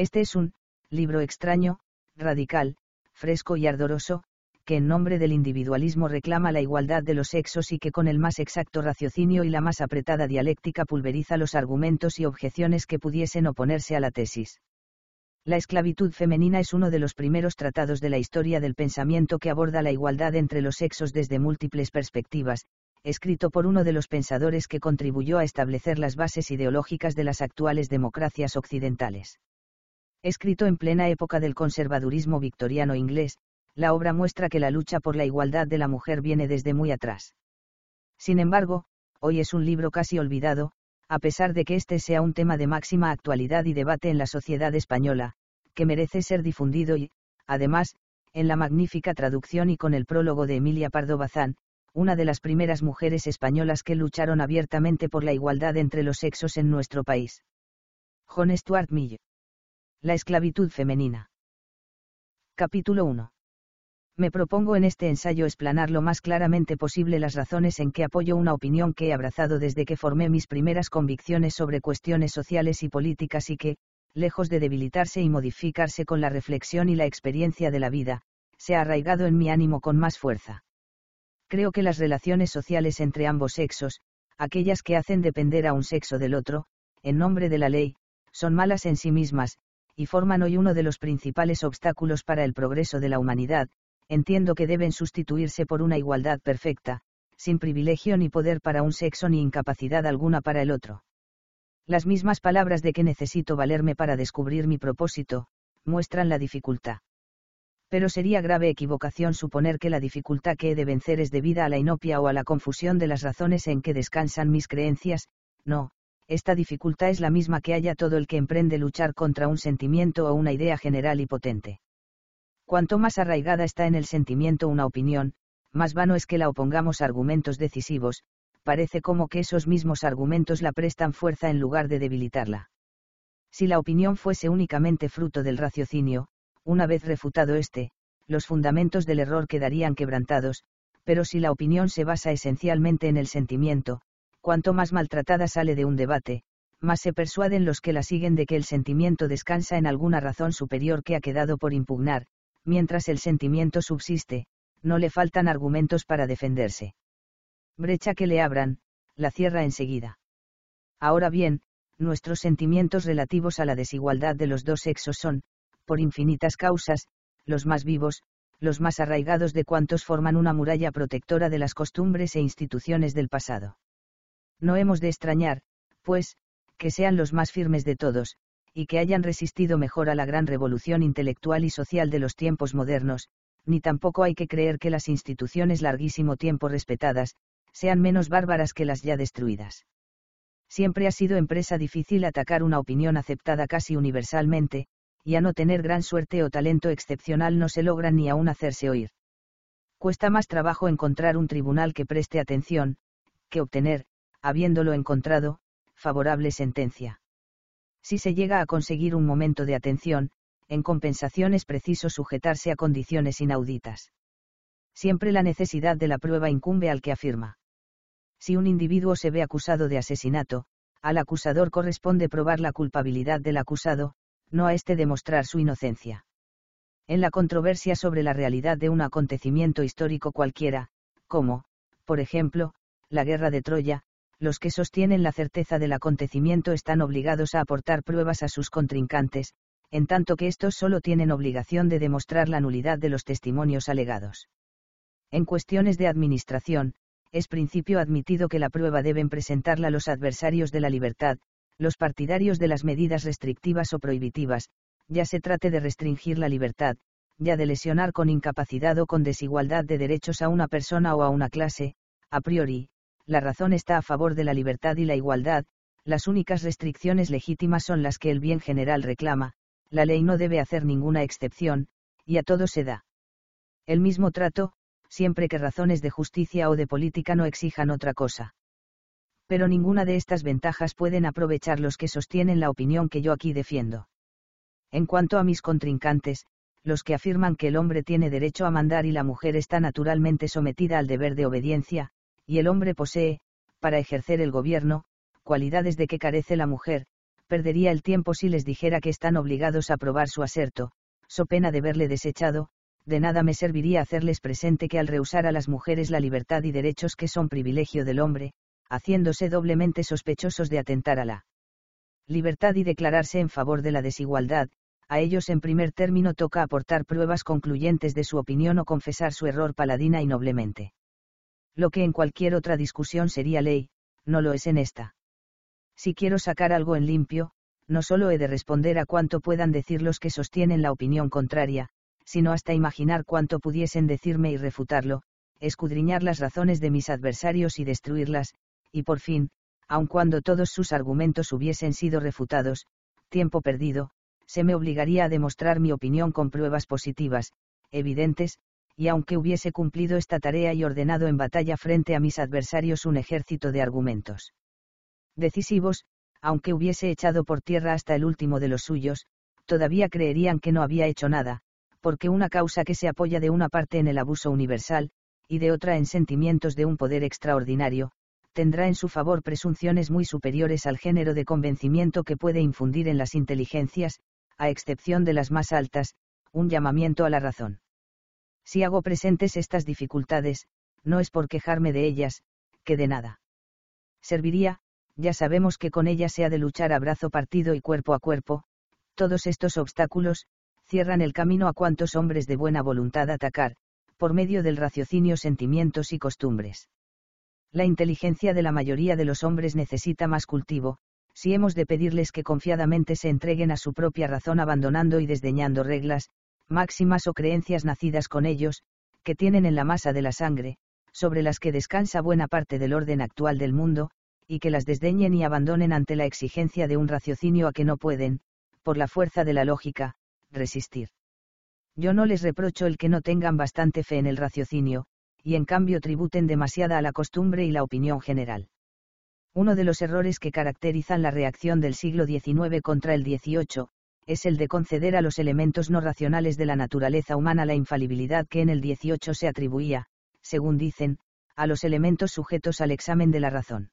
Este es un libro extraño, radical, fresco y ardoroso, que en nombre del individualismo reclama la igualdad de los sexos y que con el más exacto raciocinio y la más apretada dialéctica pulveriza los argumentos y objeciones que pudiesen oponerse a la tesis. La esclavitud femenina es uno de los primeros tratados de la historia del pensamiento que aborda la igualdad entre los sexos desde múltiples perspectivas, escrito por uno de los pensadores que contribuyó a establecer las bases ideológicas de las actuales democracias occidentales. Escrito en plena época del conservadurismo victoriano inglés, la obra muestra que la lucha por la igualdad de la mujer viene desde muy atrás. Sin embargo, hoy es un libro casi olvidado, a pesar de que este sea un tema de máxima actualidad y debate en la sociedad española, que merece ser difundido y, además, en la magnífica traducción y con el prólogo de Emilia Pardo Bazán, una de las primeras mujeres españolas que lucharon abiertamente por la igualdad entre los sexos en nuestro país. John Stuart Mill. La esclavitud femenina. Capítulo 1. Me propongo en este ensayo explanar lo más claramente posible las razones en que apoyo una opinión que he abrazado desde que formé mis primeras convicciones sobre cuestiones sociales y políticas y que, lejos de debilitarse y modificarse con la reflexión y la experiencia de la vida, se ha arraigado en mi ánimo con más fuerza. Creo que las relaciones sociales entre ambos sexos, aquellas que hacen depender a un sexo del otro, en nombre de la ley, son malas en sí mismas, y forman hoy uno de los principales obstáculos para el progreso de la humanidad, entiendo que deben sustituirse por una igualdad perfecta, sin privilegio ni poder para un sexo ni incapacidad alguna para el otro. Las mismas palabras de que necesito valerme para descubrir mi propósito, muestran la dificultad. Pero sería grave equivocación suponer que la dificultad que he de vencer es debida a la inopia o a la confusión de las razones en que descansan mis creencias, no, esta dificultad es la misma que haya todo el que emprende luchar contra un sentimiento o una idea general y potente. Cuanto más arraigada está en el sentimiento una opinión, más vano es que la opongamos argumentos decisivos, parece como que esos mismos argumentos la prestan fuerza en lugar de debilitarla. Si la opinión fuese únicamente fruto del raciocinio, una vez refutado éste, los fundamentos del error quedarían quebrantados, pero si la opinión se basa esencialmente en el sentimiento, cuanto más maltratada sale de un debate, más se persuaden los que la siguen de que el sentimiento descansa en alguna razón superior que ha quedado por impugnar, mientras el sentimiento subsiste, no le faltan argumentos para defenderse. Brecha que le abran, la cierra enseguida. Ahora bien, nuestros sentimientos relativos a la desigualdad de los dos sexos son, por infinitas causas, los más vivos, los más arraigados de cuantos forman una muralla protectora de las costumbres e instituciones del pasado. No hemos de extrañar, pues, que sean los más firmes de todos, y que hayan resistido mejor a la gran revolución intelectual y social de los tiempos modernos, ni tampoco hay que creer que las instituciones larguísimo tiempo respetadas, sean menos bárbaras que las ya destruidas. Siempre ha sido empresa difícil atacar una opinión aceptada casi universalmente, y a no tener gran suerte o talento excepcional no se logra ni aún hacerse oír. Cuesta más trabajo encontrar un tribunal que preste atención, que obtener, habiéndolo encontrado, favorable sentencia. Si se llega a conseguir un momento de atención, en compensación es preciso sujetarse a condiciones inauditas. Siempre la necesidad de la prueba incumbe al que afirma. Si un individuo se ve acusado de asesinato, al acusador corresponde probar la culpabilidad del acusado, no a éste demostrar su inocencia. En la controversia sobre la realidad de un acontecimiento histórico cualquiera, como, por ejemplo, la guerra de Troya, los que sostienen la certeza del acontecimiento están obligados a aportar pruebas a sus contrincantes, en tanto que estos solo tienen obligación de demostrar la nulidad de los testimonios alegados. En cuestiones de administración, es principio admitido que la prueba deben presentarla los adversarios de la libertad, los partidarios de las medidas restrictivas o prohibitivas, ya se trate de restringir la libertad, ya de lesionar con incapacidad o con desigualdad de derechos a una persona o a una clase, a priori, la razón está a favor de la libertad y la igualdad, Las únicas restricciones legítimas son las que el bien general reclama, la ley no debe hacer ninguna excepción, y a todo se da. El mismo trato, siempre que razones de justicia o de política no exijan otra cosa. Pero ninguna de estas ventajas pueden aprovechar los que sostienen la opinión que yo aquí defiendo. En cuanto a mis contrincantes, los que afirman que el hombre tiene derecho a mandar y la mujer está naturalmente sometida al deber de obediencia, y el hombre posee, para ejercer el gobierno, cualidades de que carece la mujer, perdería el tiempo si les dijera que están obligados a probar su aserto, so pena de verle desechado, de nada me serviría hacerles presente que al rehusar a las mujeres la libertad y derechos que son privilegio del hombre, haciéndose doblemente sospechosos de atentar a la libertad y declararse en favor de la desigualdad, a ellos en primer término toca aportar pruebas concluyentes de su opinión o confesar su error paladina y noblemente. Lo que en cualquier otra discusión sería ley, no lo es en esta. Si quiero sacar algo en limpio, no solo he de responder a cuánto puedan decir los que sostienen la opinión contraria, sino hasta imaginar cuánto pudiesen decirme y refutarlo, escudriñar las razones de mis adversarios y destruirlas, y por fin, aun cuando todos sus argumentos hubiesen sido refutados, tiempo perdido, se me obligaría a demostrar mi opinión con pruebas positivas, evidentes, y aunque hubiese cumplido esta tarea y ordenado en batalla frente a mis adversarios un ejército de argumentos decisivos, aunque hubiese echado por tierra hasta el último de los suyos, todavía creerían que no había hecho nada, porque una causa que se apoya de una parte en el abuso universal, y de otra en sentimientos de un poder extraordinario, tendrá en su favor presunciones muy superiores al género de convencimiento que puede infundir en las inteligencias, a excepción de las más altas, un llamamiento a la razón. Si hago presentes estas dificultades, no es por quejarme de ellas, que de nada. Serviría, ya sabemos que con ella se ha de luchar a brazo partido y cuerpo a cuerpo, todos estos obstáculos, cierran el camino a cuantos hombres de buena voluntad atacar, por medio del raciocinio sentimientos y costumbres. La inteligencia de la mayoría de los hombres necesita más cultivo, si hemos de pedirles que confiadamente se entreguen a su propia razón abandonando y desdeñando reglas, máximas o creencias nacidas con ellos, que tienen en la masa de la sangre, sobre las que descansa buena parte del orden actual del mundo, y que las desdeñen y abandonen ante la exigencia de un raciocinio a que no pueden, por la fuerza de la lógica, resistir. Yo no les reprocho el que no tengan bastante fe en el raciocinio, y en cambio tributen demasiada a la costumbre y la opinión general. Uno de los errores que caracterizan la reacción del siglo XIX contra el XVIII, es el de conceder a los elementos no racionales de la naturaleza humana la infalibilidad que en el XVIII se atribuía, según dicen, a los elementos sujetos al examen de la razón.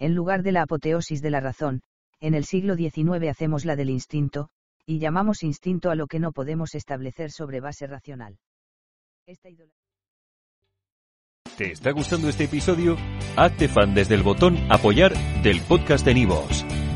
En lugar de la apoteosis de la razón, en el siglo XIX hacemos la del instinto, y llamamos instinto a lo que no podemos establecer sobre base racional. ¿Te está gustando este episodio? Hazte fan desde el botón apoyar del podcast de Nivos.